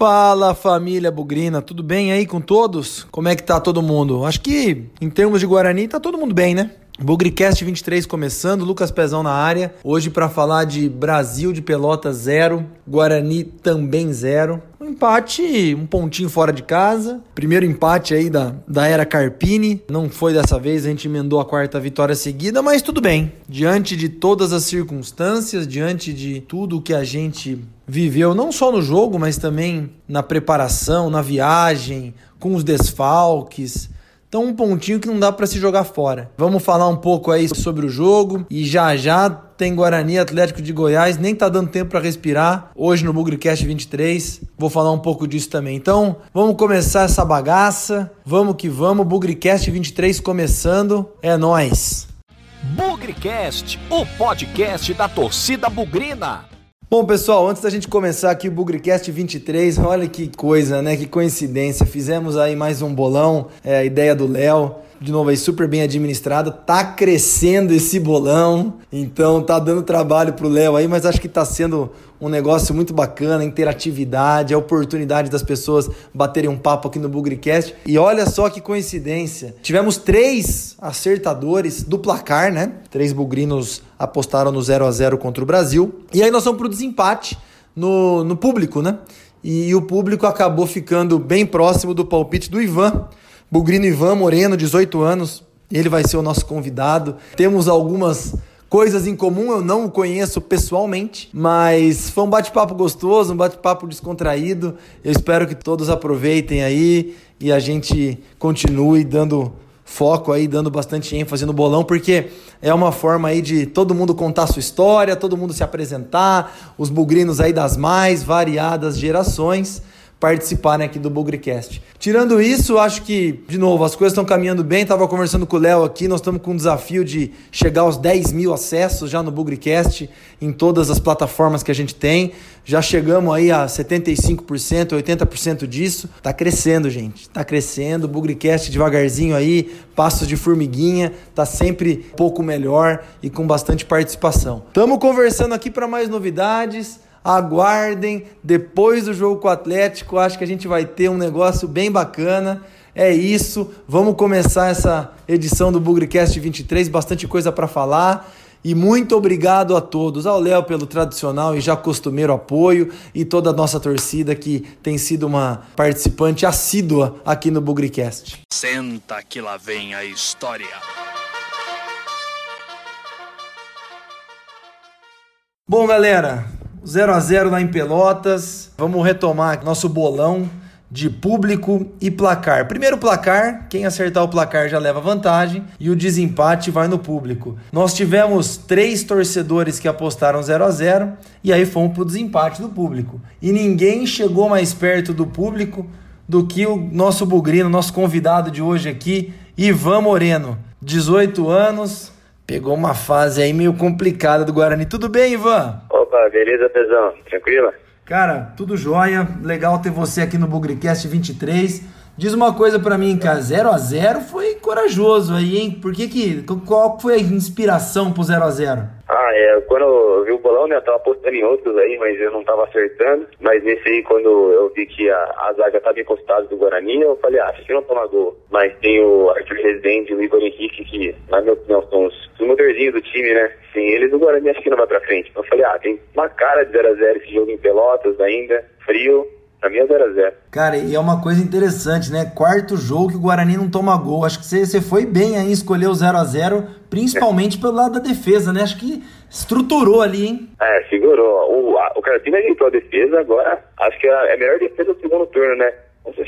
Fala família Bugrina, tudo bem aí com todos? Como é que tá todo mundo? Acho que em termos de Guarani tá todo mundo bem, né? Bugricast 23 começando, Lucas Pezão na área. Hoje para falar de Brasil de Pelota zero, Guarani também zero. Um empate, um pontinho fora de casa. Primeiro empate aí da, da era Carpini. Não foi dessa vez, a gente emendou a quarta vitória seguida, mas tudo bem. Diante de todas as circunstâncias, diante de tudo que a gente viveu, não só no jogo, mas também na preparação, na viagem, com os desfalques então, um pontinho que não dá para se jogar fora. Vamos falar um pouco aí sobre o jogo e já já tem Guarani Atlético de Goiás, nem tá dando tempo para respirar. Hoje no Bugrecast 23, vou falar um pouco disso também. Então, vamos começar essa bagaça. Vamos que vamos, Bugrecast 23 começando. É nós. Bugrecast, o podcast da torcida bugrina. Bom, pessoal, antes da gente começar aqui o Bugrecast 23, olha que coisa, né? Que coincidência. Fizemos aí mais um bolão, é a ideia do Léo de novo aí super bem administrado, tá crescendo esse bolão, então tá dando trabalho pro Léo aí, mas acho que tá sendo um negócio muito bacana, interatividade, a oportunidade das pessoas baterem um papo aqui no Bugricast. E olha só que coincidência, tivemos três acertadores do placar, né? Três bugrinos apostaram no 0 a 0 contra o Brasil. E aí nós vamos pro desempate no, no público, né? E o público acabou ficando bem próximo do palpite do Ivan. Bugrino Ivan Moreno, 18 anos, ele vai ser o nosso convidado. Temos algumas coisas em comum, eu não o conheço pessoalmente, mas foi um bate-papo gostoso, um bate-papo descontraído. Eu espero que todos aproveitem aí e a gente continue dando foco aí, dando bastante ênfase no bolão, porque é uma forma aí de todo mundo contar sua história, todo mundo se apresentar, os bugrinos aí das mais variadas gerações participarem aqui do Bugrecast. Tirando isso, acho que, de novo, as coisas estão caminhando bem. Estava conversando com o Léo aqui, nós estamos com um desafio de chegar aos 10 mil acessos já no Bugrecast, em todas as plataformas que a gente tem. Já chegamos aí a 75%, 80% disso. Tá crescendo, gente. Tá crescendo. O Bugrecast devagarzinho aí, passos de formiguinha, tá sempre um pouco melhor e com bastante participação. Estamos conversando aqui para mais novidades. Aguardem, depois do jogo com o Atlético, acho que a gente vai ter um negócio bem bacana. É isso, vamos começar essa edição do Bugrecast 23, bastante coisa para falar. E muito obrigado a todos, ao Léo pelo tradicional e já costumeiro apoio e toda a nossa torcida que tem sido uma participante assídua aqui no Bugrecast. Senta que lá vem a história. Bom, galera, 0 a 0 lá em Pelotas. Vamos retomar nosso bolão de público e placar. Primeiro placar, quem acertar o placar já leva vantagem e o desempate vai no público. Nós tivemos três torcedores que apostaram 0 a 0 e aí fomos pro desempate do público. E ninguém chegou mais perto do público do que o nosso bugrino, nosso convidado de hoje aqui, Ivan Moreno, 18 anos, pegou uma fase aí meio complicada do Guarani. Tudo bem, Ivan? Beleza, Pezão? Tranquila? Cara, tudo jóia. Legal ter você aqui no Bugrecast 23. Diz uma coisa para mim, cara, 0 a 0 foi corajoso aí, hein? Por que que qual foi a inspiração pro 0 a 0? Ah, é, quando eu vi o bolão, né, eu tava apostando em outros aí, mas eu não tava acertando. Mas nesse aí, quando eu vi que a, a zaga tava encostada do Guarani, eu falei, ah, acho que não toma gol. Mas tem o Arthur Rezende e o Igor Henrique, que, na minha opinião, são os, os motorzinhos do time, né? Sem eles, o Guarani acho que não vai pra frente. Então eu falei, ah, tem uma cara de 0x0 esse jogo em Pelotas ainda, frio, Pra mim é 0x0. Cara, e é uma coisa interessante, né? Quarto jogo que o Guarani não toma gol. Acho que você, você foi bem aí em escolher o 0x0, principalmente pelo lado da defesa, né? Acho que estruturou ali, hein? É, segurou. O, a, o Carpini ajeitou a defesa, agora acho que é a melhor defesa do segundo turno, né?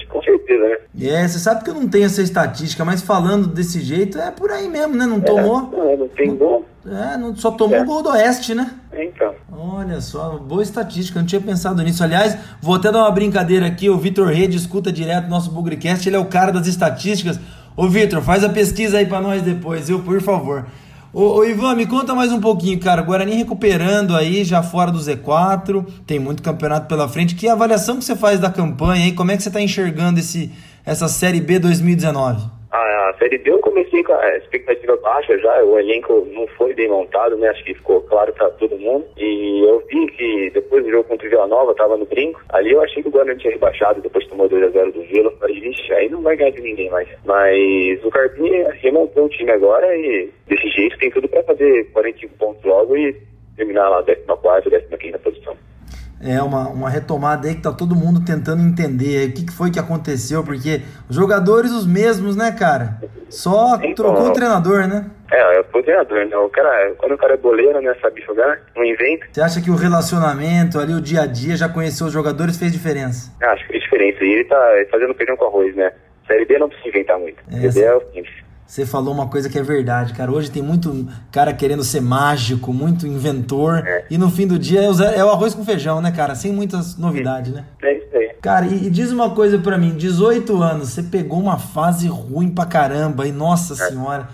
Com certeza, né? É, você sabe que eu não tenho essa estatística, mas falando desse jeito, é por aí mesmo, né? Não tomou. É, não tem gol. É, não, só tomou o é. gol do Oeste, né? Então. Olha só, boa estatística, não tinha pensado nisso. Aliás, vou até dar uma brincadeira aqui. O Vitor Rede escuta direto nosso Bugrecast, ele é o cara das estatísticas. Ô, Vitor, faz a pesquisa aí para nós depois, viu? Por favor. Ô, ô, Ivan, me conta mais um pouquinho, cara. Guarani recuperando aí, já fora do Z4, tem muito campeonato pela frente. Que avaliação que você faz da campanha aí? Como é que você está enxergando esse, essa Série B 2019? A Série B eu comecei com a expectativa baixa já, o elenco não foi bem montado, né? Acho que ficou claro para todo mundo. E eu vi que depois do jogo contra o Vila Nova, tava no brinco. Ali eu achei que o Guarani tinha rebaixado, depois tomou 2x0 do Vila. Falei, vixe, aí não vai ganhar de ninguém mais. Mas o Carpini remontou o time agora e desse jeito tem tudo para fazer 45 pontos logo e terminar lá 14, 15 posição é uma, uma retomada aí que tá todo mundo tentando entender o que, que foi que aconteceu, porque os jogadores os mesmos, né, cara? Só então, trocou o treinador, né? É, é o treinador, né? O cara, quando o cara é boleiro, né, sabe jogar, não inventa. Você acha que o relacionamento ali, o dia a dia, já conheceu os jogadores, fez diferença? Acho que fez diferença. E ele tá fazendo feijão com arroz, né? Série B não precisa inventar muito. É, Série B é o simples. Você falou uma coisa que é verdade, cara. Hoje tem muito cara querendo ser mágico, muito inventor. É. E no fim do dia é o, é o, arroz com feijão, né, cara? Sem muitas novidades, né? É isso aí. Cara, e, e diz uma coisa para mim: 18 anos, você pegou uma fase ruim pra caramba. E nossa é. senhora,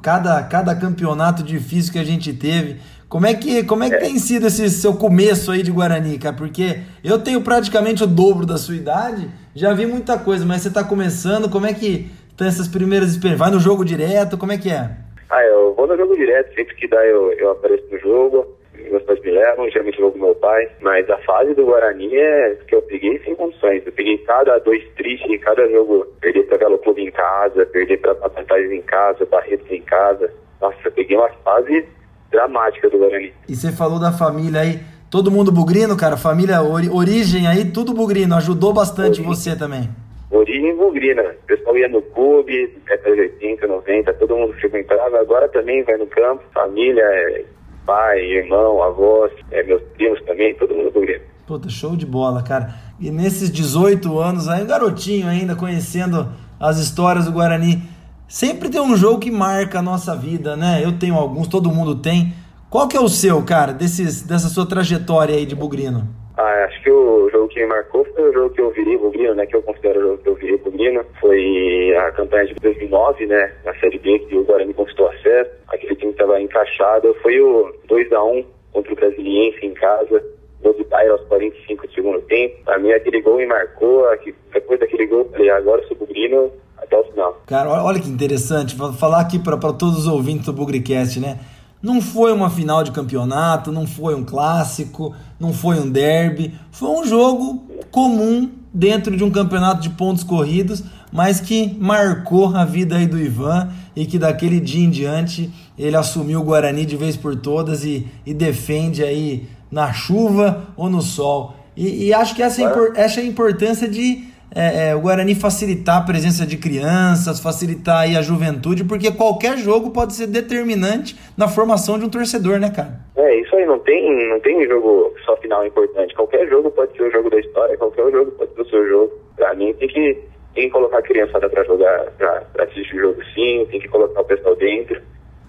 cada, cada campeonato difícil que a gente teve. Como é que, como é que é. tem sido esse seu começo aí de Guarani, cara? Porque eu tenho praticamente o dobro da sua idade, já vi muita coisa, mas você tá começando, como é que então essas primeiras experiências, vai no jogo direto, como é que é? Ah, eu vou no jogo direto, sempre que dá eu, eu apareço no jogo, meus pais me levam, geralmente vou com meu pai, mas a fase do Guarani é que eu peguei sem condições, eu peguei cada dois tristes em cada jogo, perder pra Galo Clube em casa, perder pra Batatais em casa, Barretos em casa, nossa, eu peguei uma fase dramática do Guarani. E você falou da família aí, todo mundo bugrino, cara, família, ori origem aí, tudo bugrino, ajudou bastante você também. Origem bugrina. O pessoal ia no clube, década de 80, 90, todo mundo frequentava. Agora também vai no campo, família, é, pai, irmão, avós, é, meus primos também, todo mundo bugrino. Puta, show de bola, cara. E nesses 18 anos aí, um garotinho ainda, conhecendo as histórias do Guarani, sempre tem um jogo que marca a nossa vida, né? Eu tenho alguns, todo mundo tem. Qual que é o seu, cara, desses, dessa sua trajetória aí de bugrino? Ah, acho que o jogo que me marcou foi o jogo que eu virei Bugrino, né? Que eu considero o jogo que eu virei Bugrino. Foi a campanha de 2009, né? Na Série B, que o Guarani conquistou acesso. Aquele time estava encaixado. Foi o 2x1 contra o Brasiliense em casa. Gol do Bairro aos 45 do segundo tempo. Pra mim, aquele gol me marcou. Depois daquele gol, falei, agora eu sou Bugrino até o final. Cara, olha que interessante. Vou falar aqui para todos os ouvintes do Bugricast, né? Não foi uma final de campeonato, não foi um clássico, não foi um derby, foi um jogo comum dentro de um campeonato de pontos corridos, mas que marcou a vida aí do Ivan e que daquele dia em diante ele assumiu o Guarani de vez por todas e, e defende aí na chuva ou no sol. E, e acho que essa, essa é a importância de é, é, o Guarani facilitar a presença de crianças, facilitar aí a juventude, porque qualquer jogo pode ser determinante na formação de um torcedor, né, cara? É, isso aí, não tem, não tem jogo só final importante. Qualquer jogo pode ser o jogo da história, qualquer jogo pode ser o seu jogo. Pra mim tem que, tem que colocar a criançada pra jogar, pra, pra assistir o jogo sim, tem que colocar o pessoal dentro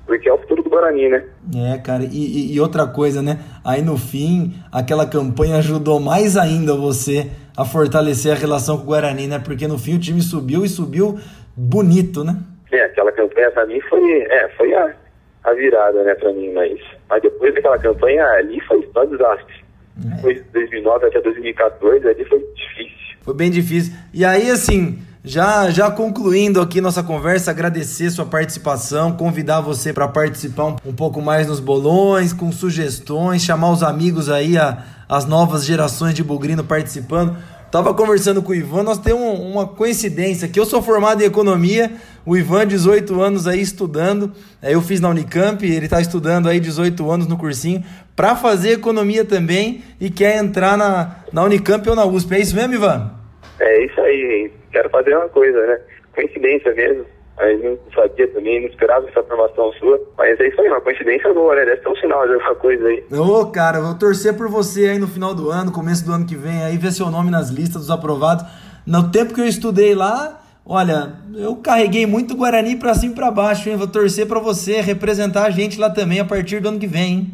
porque é o futuro do Guarani, né? É, cara, e, e, outra coisa, né? Aí no fim, aquela campanha ajudou mais ainda você a fortalecer a relação com o Guarani, né? Porque no fim o time subiu e subiu bonito, né? É, aquela campanha pra mim foi, é, foi a, a virada, né, pra mim, mas, mas depois daquela campanha ali foi só desastre. É. Depois de 2009 até 2014 ali foi difícil. Foi bem difícil. E aí, assim, já, já concluindo aqui nossa conversa, agradecer sua participação, convidar você para participar um, um, pouco mais nos bolões, com sugestões, chamar os amigos aí, a, as novas gerações de Bugrino participando. Tava conversando com o Ivan, nós temos uma coincidência, que eu sou formado em economia, o Ivan 18 anos aí estudando, eu fiz na Unicamp, ele está estudando aí 18 anos no cursinho, para fazer economia também e quer entrar na, na Unicamp ou na USP. É isso mesmo, Ivan? É isso aí, quero fazer uma coisa, né? Coincidência mesmo. Aí não sabia também, não esperava essa formação sua. Mas é isso aí, uma coincidência boa, né? Deve ser um sinal de alguma coisa aí. Ô, cara, vou torcer por você aí no final do ano, começo do ano que vem, aí ver seu nome nas listas dos aprovados. No tempo que eu estudei lá, olha, eu carreguei muito Guarani pra cima e pra baixo, hein? Vou torcer pra você representar a gente lá também a partir do ano que vem, hein?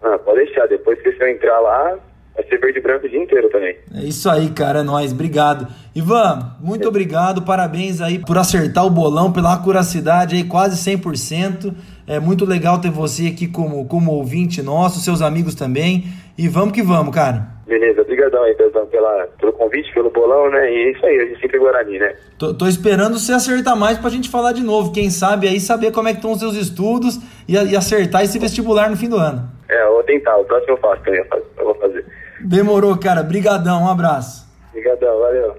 Ah, pode deixar. Depois que você entrar lá, vai ser verde e branco o dia inteiro também. É isso aí, cara, é nóis, obrigado. Ivan, muito é. obrigado, parabéns aí por acertar o bolão, pela acuracidade aí, quase 100%. É muito legal ter você aqui como, como ouvinte nosso, seus amigos também. E vamos que vamos, cara. Beleza, obrigadão aí, Pezão, pela, pelo convite, pelo bolão, né? E é isso aí, a gente sempre Guarani, né? Tô, tô, esperando você acertar mais pra gente falar de novo. Quem sabe aí saber como é que estão os seus estudos e, e, acertar esse vestibular no fim do ano. É, eu vou tentar, o próximo eu faço também, eu vou fazer. Demorou, cara. Brigadão, um abraço. Obrigadão, valeu.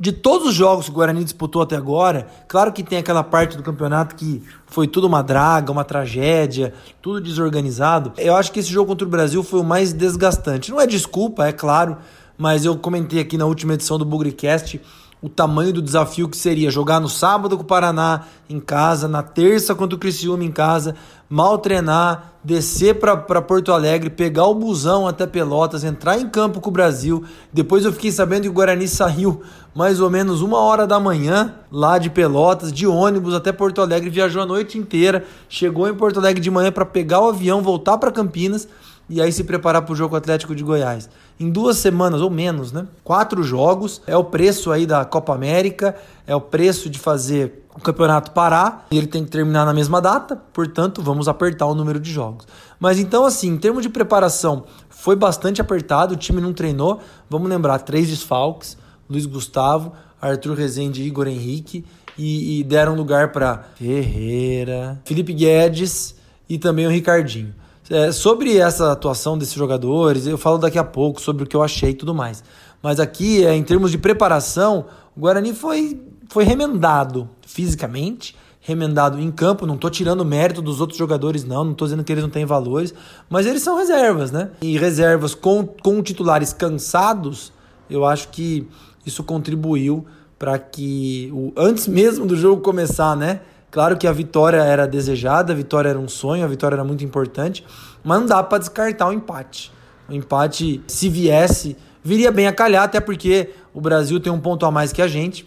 De todos os jogos que o Guarani disputou até agora, claro que tem aquela parte do campeonato que foi tudo uma draga, uma tragédia, tudo desorganizado. Eu acho que esse jogo contra o Brasil foi o mais desgastante. Não é desculpa, é claro, mas eu comentei aqui na última edição do Bugricast o tamanho do desafio que seria jogar no sábado com o Paraná em casa, na terça contra o Criciúma em casa, mal treinar, descer para Porto Alegre, pegar o busão até Pelotas, entrar em campo com o Brasil. Depois eu fiquei sabendo que o Guarani saiu mais ou menos uma hora da manhã lá de Pelotas, de ônibus até Porto Alegre, viajou a noite inteira, chegou em Porto Alegre de manhã para pegar o avião, voltar para Campinas e aí se preparar para o jogo Atlético de Goiás. Em duas semanas ou menos, né? Quatro jogos, é o preço aí da Copa América, é o preço de fazer o campeonato parar, e ele tem que terminar na mesma data, portanto, vamos apertar o número de jogos. Mas então, assim, em termos de preparação, foi bastante apertado, o time não treinou. Vamos lembrar: três desfalques, Luiz Gustavo, Arthur Rezende e Igor Henrique, e, e deram lugar para Ferreira, Felipe Guedes e também o Ricardinho. É, sobre essa atuação desses jogadores, eu falo daqui a pouco sobre o que eu achei e tudo mais. Mas aqui, é, em termos de preparação, o Guarani foi, foi remendado fisicamente, remendado em campo. Não estou tirando mérito dos outros jogadores, não. Não estou dizendo que eles não têm valores, mas eles são reservas, né? E reservas com, com titulares cansados, eu acho que isso contribuiu para que, o, antes mesmo do jogo começar, né? Claro que a vitória era desejada, a vitória era um sonho, a vitória era muito importante, mas não dá para descartar o empate. O empate, se viesse, viria bem a calhar, até porque o Brasil tem um ponto a mais que a gente,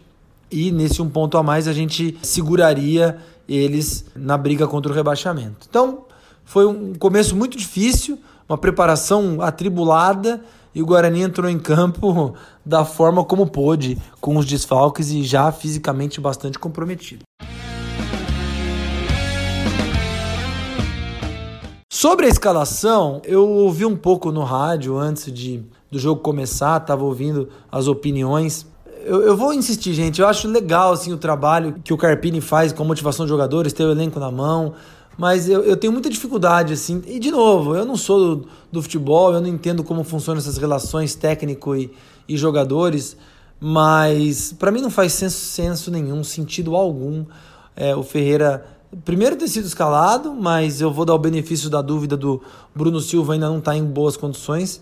e nesse um ponto a mais a gente seguraria eles na briga contra o rebaixamento. Então, foi um começo muito difícil, uma preparação atribulada, e o Guarani entrou em campo da forma como pôde, com os desfalques e já fisicamente bastante comprometido. Sobre a escalação, eu ouvi um pouco no rádio antes de, do jogo começar, estava ouvindo as opiniões. Eu, eu, vou insistir, gente. Eu acho legal assim, o trabalho que o Carpini faz com a motivação de jogadores, ter o elenco na mão. Mas eu, eu tenho muita dificuldade, assim. E, de novo, eu não sou do, do futebol, eu não entendo como funcionam essas relações técnico e, e jogadores. Mas para mim não faz senso, senso nenhum, sentido algum é, o Ferreira primeiro ter sido escalado, mas eu vou dar o benefício da dúvida do Bruno Silva ainda não está em boas condições.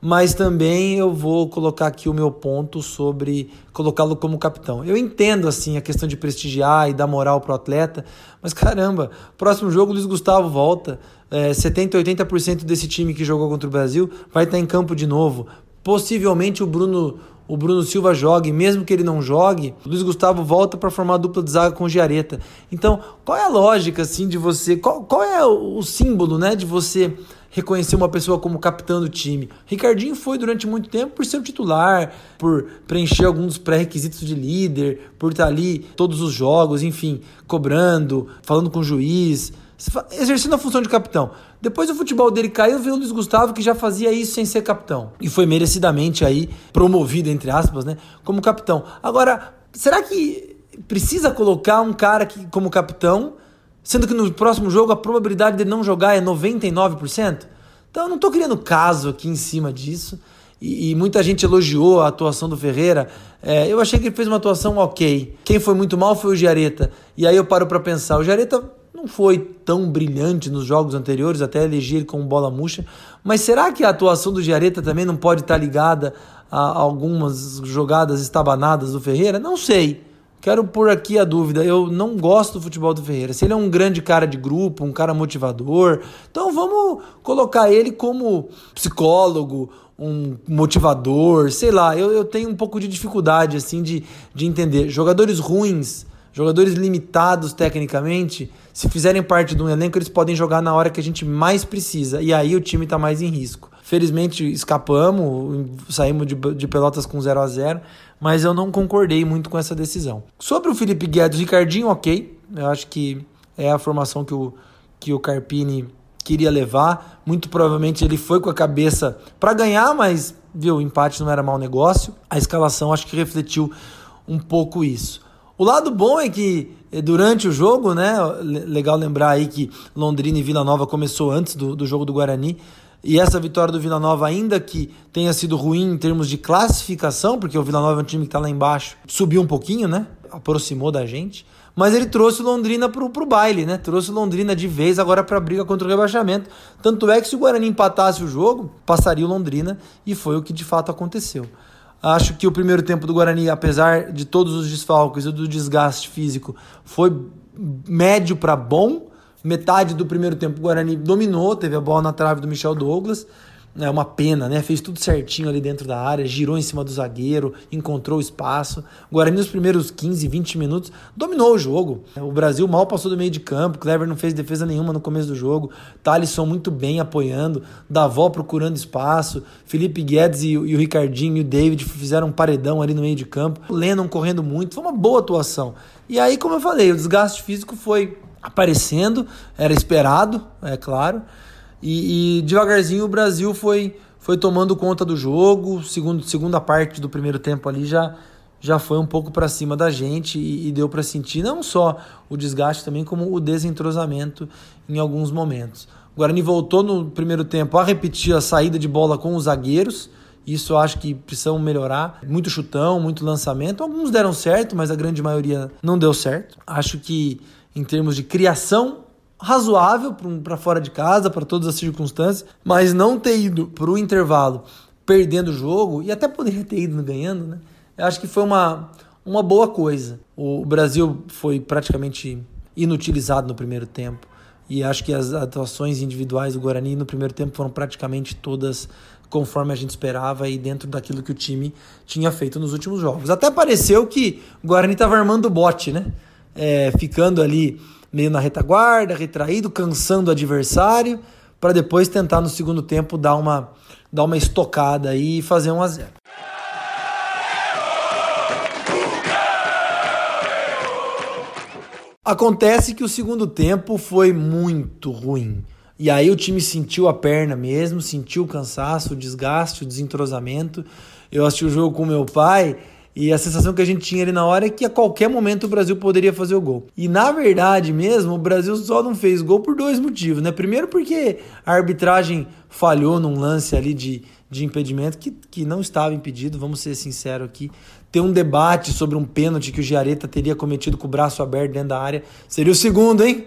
Mas também eu vou colocar aqui o meu ponto sobre colocá-lo como capitão. Eu entendo assim a questão de prestigiar e dar moral pro atleta, mas caramba, próximo jogo o Luiz Gustavo volta. É, 70, 80% desse time que jogou contra o Brasil vai estar em campo de novo. Possivelmente o Bruno o Bruno Silva jogue, mesmo que ele não jogue, o Luiz Gustavo volta para formar a dupla de zaga com o Giareta. Então, qual é a lógica assim de você, qual, qual é o, símbolo, né, de você reconhecer uma pessoa como capitão do time. Ricardinho foi durante muito tempo por ser o titular, por preencher alguns dos pré-requisitos de líder, por estar ali todos os jogos, enfim, cobrando, falando com o juiz, exercendo a função de capitão. Depois o futebol dele caiu, veio o Luiz Gustavo que já fazia isso sem ser capitão. E foi merecidamente aí promovido, entre aspas, né, como capitão. Agora, será que precisa colocar um cara que, como capitão, sendo que no próximo jogo a probabilidade de não jogar é 99%? Então eu não estou criando caso aqui em cima disso. E, e, muita gente elogiou a atuação do Ferreira. É, eu achei que ele fez uma atuação ok. Quem foi muito mal foi o Giareta. E aí eu paro para pensar, o Giareta não foi tão brilhante nos jogos anteriores, até eleger ele como bola murcha. Mas será que a atuação do Giareta também não pode estar ligada a algumas jogadas estabanadas do Ferreira? Não sei. Quero pôr aqui a dúvida. Eu não gosto do futebol do Ferreira. Se ele é um grande cara de grupo, um cara motivador, então vamos colocar ele como psicólogo, um motivador, sei lá. Eu, eu tenho um pouco de dificuldade assim de, de entender. Jogadores ruins Jogadores limitados tecnicamente, se fizerem parte de um elenco, eles podem jogar na hora que a gente mais precisa. E aí o time está mais em risco. Felizmente escapamos, saímos de, de Pelotas com 0 a 0 mas eu não concordei muito com essa decisão. Sobre o Felipe Guedes, Ricardinho, ok. Eu acho que é a formação que o, que o Carpini queria levar. Muito provavelmente ele foi com a cabeça para ganhar, mas viu, o empate não era mau negócio. A escalação acho que refletiu um pouco isso. O lado bom é que eh, durante o jogo, né, legal lembrar aí que Londrina e Vila Nova começou antes do, do jogo do Guarani. E essa vitória do Vila Nova, ainda que tenha sido ruim em termos de classificação, porque o Vila Nova é um time que está lá embaixo, subiu um pouquinho, né? Aproximou da gente. Mas ele trouxe Londrina pro, pro baile, né? Trouxe Londrina de vez agora para a briga contra o rebaixamento. Tanto é que se o Guarani empatasse o jogo, passaria o Londrina e foi o que de fato aconteceu. Acho que o primeiro tempo do Guarani, apesar de todos os desfalques e do desgaste físico, foi médio para bom. Metade do primeiro tempo o Guarani dominou, teve a bola na trave do Michel Douglas é uma pena, né? Fez tudo certinho ali dentro da área, girou em cima do zagueiro, encontrou o espaço. O Guarani nos primeiros 15, 20 minutos dominou o jogo. O Brasil mal passou do meio de campo, Clever não fez defesa nenhuma no começo do jogo, Thalisson muito bem apoiando, Davó procurando espaço, Felipe Guedes e, e o Ricardinho e o David fizeram um paredão ali no meio de campo, o Lennon correndo muito, foi uma boa atuação. E aí, como eu falei, o desgaste físico foi aparecendo, era esperado, é claro. E, e, devagarzinho o Brasil foi, foi tomando conta do jogo. Segundo, segunda parte do primeiro tempo ali já, já foi um pouco para cima da gente e, e deu para sentir não só o desgaste também como o desentrosamento em alguns momentos. O Guarani voltou no primeiro tempo a repetir a saída de bola com os zagueiros. Isso eu acho que precisam melhorar. Muito chutão, muito lançamento. Alguns deram certo, mas a grande maioria não deu certo. Acho que em termos de criação razoável para fora de casa, para todas as circunstâncias, mas não ter ido para o intervalo perdendo o jogo, e até poderia ter ido ganhando, né? Eu acho que foi uma, uma boa coisa. O Brasil foi praticamente inutilizado no primeiro tempo. E acho que as atuações individuais do Guarani no primeiro tempo foram praticamente todas conforme a gente esperava e dentro daquilo que o time tinha feito nos últimos jogos. Até pareceu que o Guarani estava armando o bote, né? É, ficando ali meio na retaguarda, retraído, cansando o adversário, para depois tentar no segundo tempo dar uma, dar uma estocada e fazer 1 a 0. Acontece que o segundo tempo foi muito ruim. E aí o time sentiu a perna mesmo, sentiu o cansaço, o desgaste, o desentrosamento. Eu assisti o jogo com meu pai e a sensação que a gente tinha ali na hora é que a qualquer momento o Brasil poderia fazer o gol. E na verdade mesmo, o Brasil só não fez gol por dois motivos, né? Primeiro porque a arbitragem falhou num lance ali de, de impedimento que, que não estava impedido, vamos ser sinceros aqui. Ter um debate sobre um pênalti que o Giareta teria cometido com o braço aberto dentro da área. Seria o segundo, hein?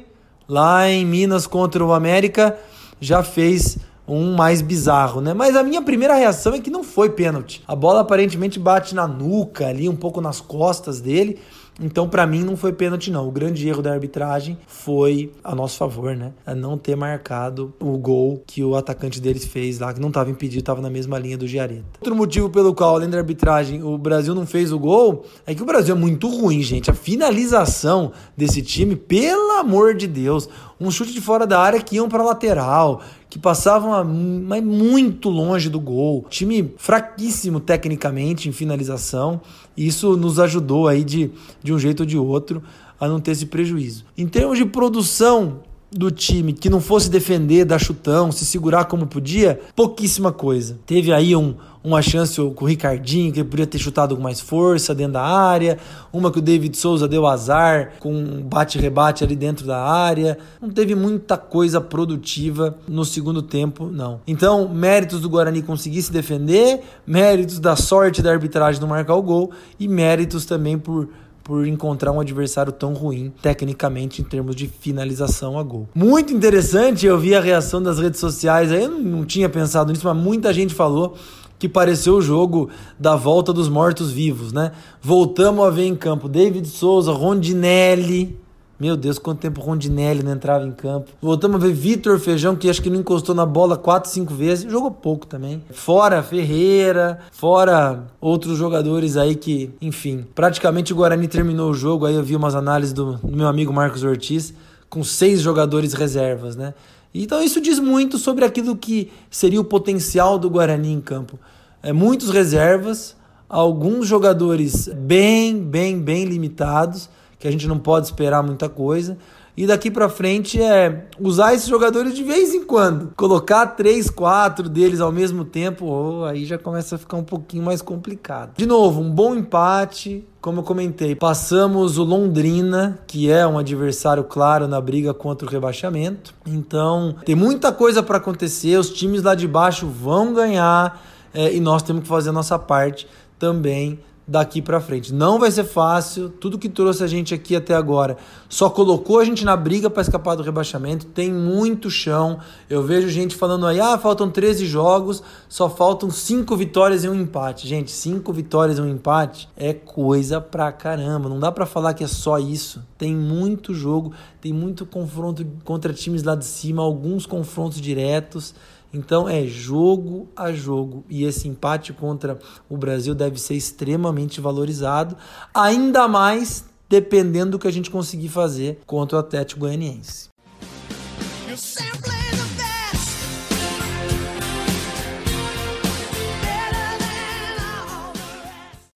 Lá em Minas contra o América, já fez um mais bizarro, né? Mas a minha primeira reação é que não foi pênalti. A bola aparentemente bate na nuca ali, um pouco nas costas dele. Então, para mim, não foi pênalti, não. O grande erro da arbitragem foi a nosso favor, né? A não ter marcado o gol que o atacante deles fez lá, que não estava impedido, estava na mesma linha do Giareta. Outro motivo pelo qual, além da arbitragem, o Brasil não fez o gol é que o Brasil é muito ruim, gente. A finalização desse time, pelo amor de Deus, um chute de fora da área que iam para lateral, que passavam a, mas muito longe do gol. Time fraquíssimo tecnicamente em finalização. E isso nos ajudou aí de, de um jeito ou de outro a não ter esse prejuízo. Em termos de produção do time que não fosse defender, dar chutão, se segurar como podia, pouquíssima coisa. Teve aí um, uma chance com o Ricardinho, que poderia ter chutado com mais força dentro da área, uma que o David Souza deu azar, com um bate-rebate ali dentro da área. Não teve muita coisa produtiva no segundo tempo, não. Então, méritos do Guarani conseguir se defender, méritos da sorte da arbitragem não marcar o gol e méritos também por por encontrar um adversário tão ruim tecnicamente em termos de finalização a gol. Muito interessante, eu vi a reação das redes sociais, eu não tinha pensado nisso, mas muita gente falou que pareceu o jogo da volta dos mortos-vivos, né? Voltamos a ver em campo David Souza, Rondinelli, meu Deus, quanto tempo Rondinelli não entrava em campo. Voltamos a ver Vitor Feijão, que acho que não encostou na bola 4, 5 vezes. Jogou pouco também. Fora Ferreira, fora outros jogadores aí que, enfim, praticamente o Guarani terminou o jogo. Aí eu vi umas análises do, do meu amigo Marcos Ortiz, com seis jogadores reservas, né? Então isso diz muito sobre aquilo que seria o potencial do Guarani em campo. É, muitos reservas, alguns jogadores bem, bem, bem limitados que a gente não pode esperar muita coisa. E daqui para frente é usar esses jogadores de vez em quando. Colocar três, quatro deles ao mesmo tempo, oh, aí já começa a ficar um pouquinho mais complicado. De novo, um bom empate. Como eu comentei, passamos o Londrina, que é um adversário claro na briga contra o rebaixamento. Então, tem muita coisa para acontecer. Os times lá de baixo vão ganhar é, e nós temos que fazer a nossa parte também daqui para frente. Não vai ser fácil. Tudo que trouxe a gente aqui até agora só colocou a gente na briga para escapar do rebaixamento. Tem muito chão. Eu vejo gente falando aí: "Ah, faltam 13 jogos, só faltam 5 vitórias e um empate". Gente, 5 vitórias e um empate é coisa pra caramba. Não dá para falar que é só isso. Tem muito jogo, tem muito confronto contra times lá de cima, alguns confrontos diretos. Então é jogo a jogo. E esse empate contra o Brasil deve ser extremamente valorizado, ainda mais dependendo do que a gente conseguir fazer contra o Atlético Goianiense.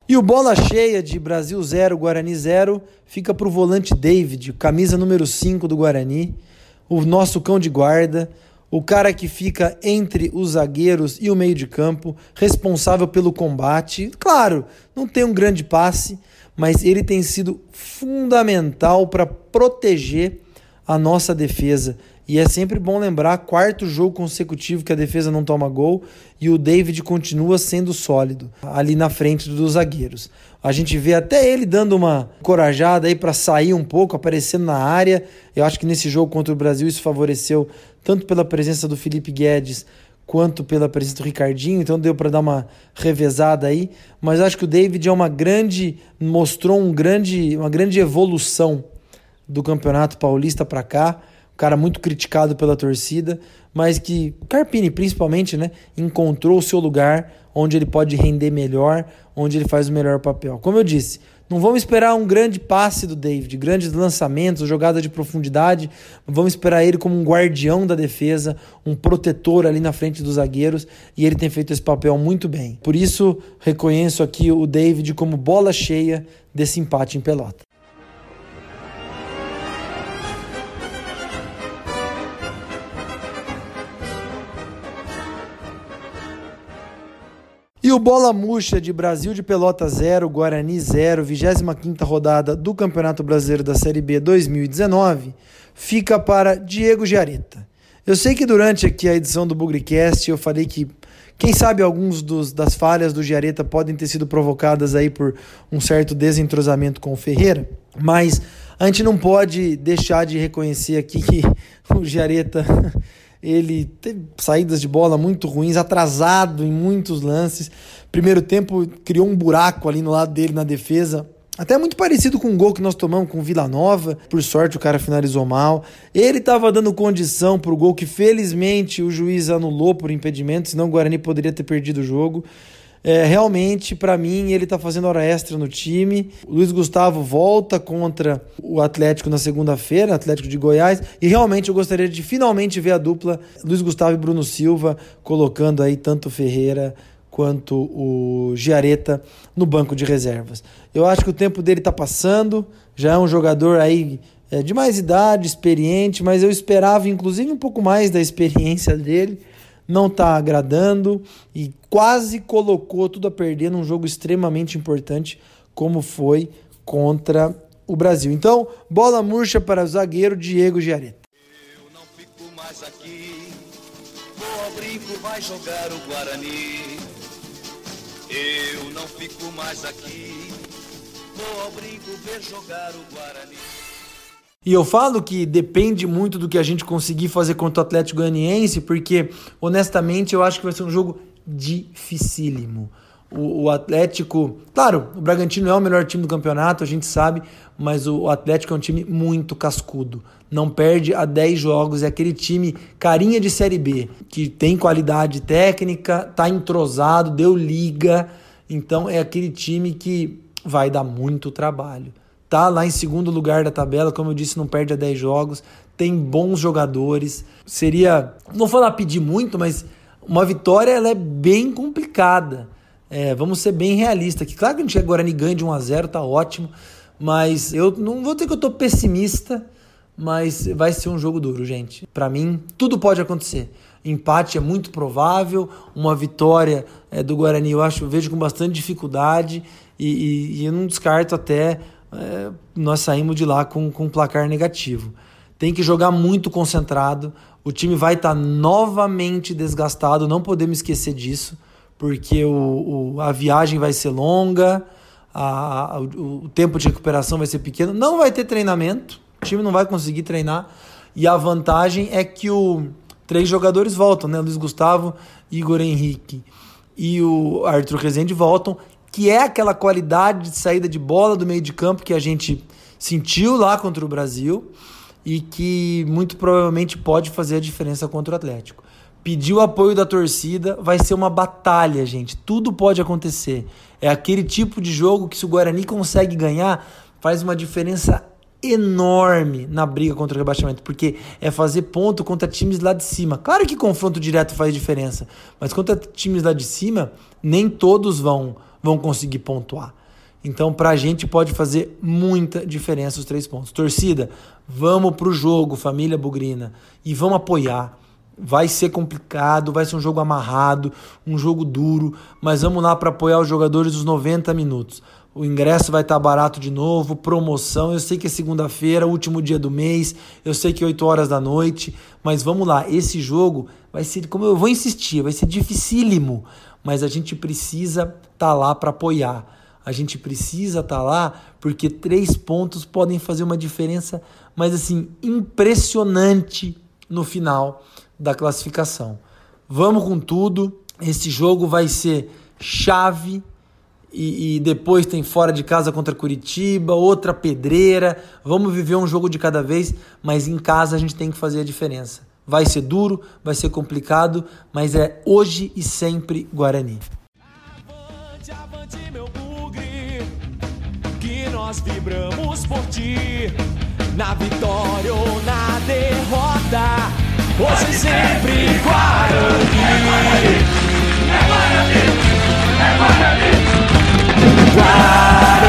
E o bola cheia de Brasil 0, Guarani 0 fica para o volante David, camisa número 5 do Guarani, o nosso cão de guarda o cara que fica entre os zagueiros e o meio de campo, responsável pelo combate. Claro, não tem um grande passe, mas ele tem sido fundamental para proteger a nossa defesa. E é sempre bom lembrar, quarto jogo consecutivo que a defesa não toma gol e o David continua sendo sólido ali na frente dos zagueiros. A gente vê até ele dando uma corajada aí para sair um pouco, aparecendo na área. Eu acho que nesse jogo contra o Brasil isso favoreceu tanto pela presença do Felipe Guedes quanto pela presença do Ricardinho, então deu para dar uma revezada aí, mas acho que o David é uma grande mostrou um grande, uma grande evolução do Campeonato Paulista para cá um cara muito criticado pela torcida, mas que Carpini principalmente, né, encontrou o seu lugar onde ele pode render melhor, onde ele faz o melhor papel. Como eu disse, não vamos esperar um grande passe do David, grandes lançamentos, jogada de profundidade. Vamos esperar ele como um guardião da defesa, um protetor ali na frente dos zagueiros, e ele tem feito esse papel muito bem. Por isso, reconheço aqui o David como bola cheia desse empate em pelota. E o Bola Murcha de Brasil de Pelota 0, Guarani 0, 25ª rodada do Campeonato Brasileiro da Série B 2019, fica para Diego Giareta. Eu sei que durante aqui a edição do Bugrecast eu falei que quem sabe alguns dos, das falhas do Giareta podem ter sido provocadas aí por um certo desentrosamento com o Ferreira, mas a gente não pode deixar de reconhecer aqui que o Giareta ele teve saídas de bola muito ruins, atrasado em muitos lances. Primeiro tempo criou um buraco ali no lado dele na defesa. Até muito parecido com o gol que nós tomamos com o Vila Nova. Por sorte, o cara finalizou mal. Ele estava dando condição para o gol que felizmente o juiz anulou por impedimento, senão o Guarani poderia ter perdido o jogo. É, realmente, para mim, ele está fazendo hora extra no time. O Luiz Gustavo volta contra o Atlético na segunda-feira, Atlético de Goiás. E realmente eu gostaria de finalmente ver a dupla Luiz Gustavo e Bruno Silva colocando aí tanto Ferreira quanto o Giareta no banco de reservas. Eu acho que o tempo dele está passando, já é um jogador aí é, de mais idade, experiente, mas eu esperava inclusive um pouco mais da experiência dele não está agradando e quase colocou tudo a perder num jogo extremamente importante como foi contra o Brasil. Então, bola murcha para o zagueiro Diego Giareta. Eu não fico mais aqui, vou ao brinco, vai jogar o Guarani. Eu não fico mais aqui, vou ao brinco ver jogar o Guarani. E eu falo que depende muito do que a gente conseguir fazer contra o Atlético Goianiense, porque honestamente eu acho que vai ser um jogo dificílimo. O, o, Atlético, claro, o Bragantino é o melhor time do campeonato, a gente sabe, mas o, o Atlético é um time muito cascudo. Não perde a 10 jogos, é aquele time carinha de Série B, que tem qualidade técnica, tá entrosado, deu liga, então é aquele time que vai dar muito trabalho tá lá em segundo lugar da tabela, como eu disse, não perde a 10 jogos, tem bons jogadores. Seria, não vou falar pedir muito, mas uma vitória ela é bem complicada. É, vamos ser bem realistas aqui. Claro que a gente agora ganha de 1 a 0, tá ótimo, mas eu não vou dizer que eu tô pessimista, mas vai ser um jogo duro, gente. Para mim, tudo pode acontecer. Empate é muito provável, uma vitória é, do Guarani eu acho, eu vejo com bastante dificuldade e, e, e eu não descarto até é, nós saímos de lá com, com um placar negativo. Tem que jogar muito concentrado. O time vai estar tá novamente desgastado, não podemos esquecer disso, porque o, o a viagem vai ser longa, a, a, o, o tempo de recuperação vai ser pequeno, não vai ter treinamento, o time não vai conseguir treinar. E a vantagem é que o três jogadores voltam, né? Luiz Gustavo, Igor Henrique e o Arthur Rezende voltam, que é aquela qualidade de saída de bola do meio de campo que a gente sentiu lá contra o Brasil e que muito provavelmente pode fazer a diferença contra o Atlético. Pediu apoio da torcida, vai ser uma batalha, gente. Tudo pode acontecer. É aquele tipo de jogo que se o Guarani consegue ganhar, faz uma diferença enorme na briga contra o rebaixamento, porque é fazer ponto contra times lá de cima. Claro que confronto direto faz diferença, mas contra times lá de cima, nem todos vão vão conseguir pontuar. Então, para a gente pode fazer muita diferença os três pontos. Torcida, vamos para o jogo, família Bugrina, e vamos apoiar. Vai ser complicado, vai ser um jogo amarrado, um jogo duro, mas vamos lá para apoiar os jogadores os 90 minutos. O ingresso vai estar tá barato de novo, promoção. Eu sei que é segunda-feira, último dia do mês. Eu sei que é 8 horas da noite. Mas vamos lá, esse jogo vai ser, como eu vou insistir, vai ser dificílimo. Mas a gente precisa estar tá lá para apoiar. A gente precisa estar tá lá porque três pontos podem fazer uma diferença, mas assim, impressionante no final da classificação. Vamos com tudo. Esse jogo vai ser chave e, e, depois tem fora de casa contra Curitiba, outra pedreira. Vamos viver um jogo de cada vez, mas em casa a gente tem que fazer a diferença. Vai ser duro, vai ser complicado, mas é hoje e sempre Guarani. Avante, avante, meu bugre, que nós vibramos por ti, na vitória ou na derrota, hoje e sempre Guarani. É Guarani, é Guarani, é Guarani. Guarani.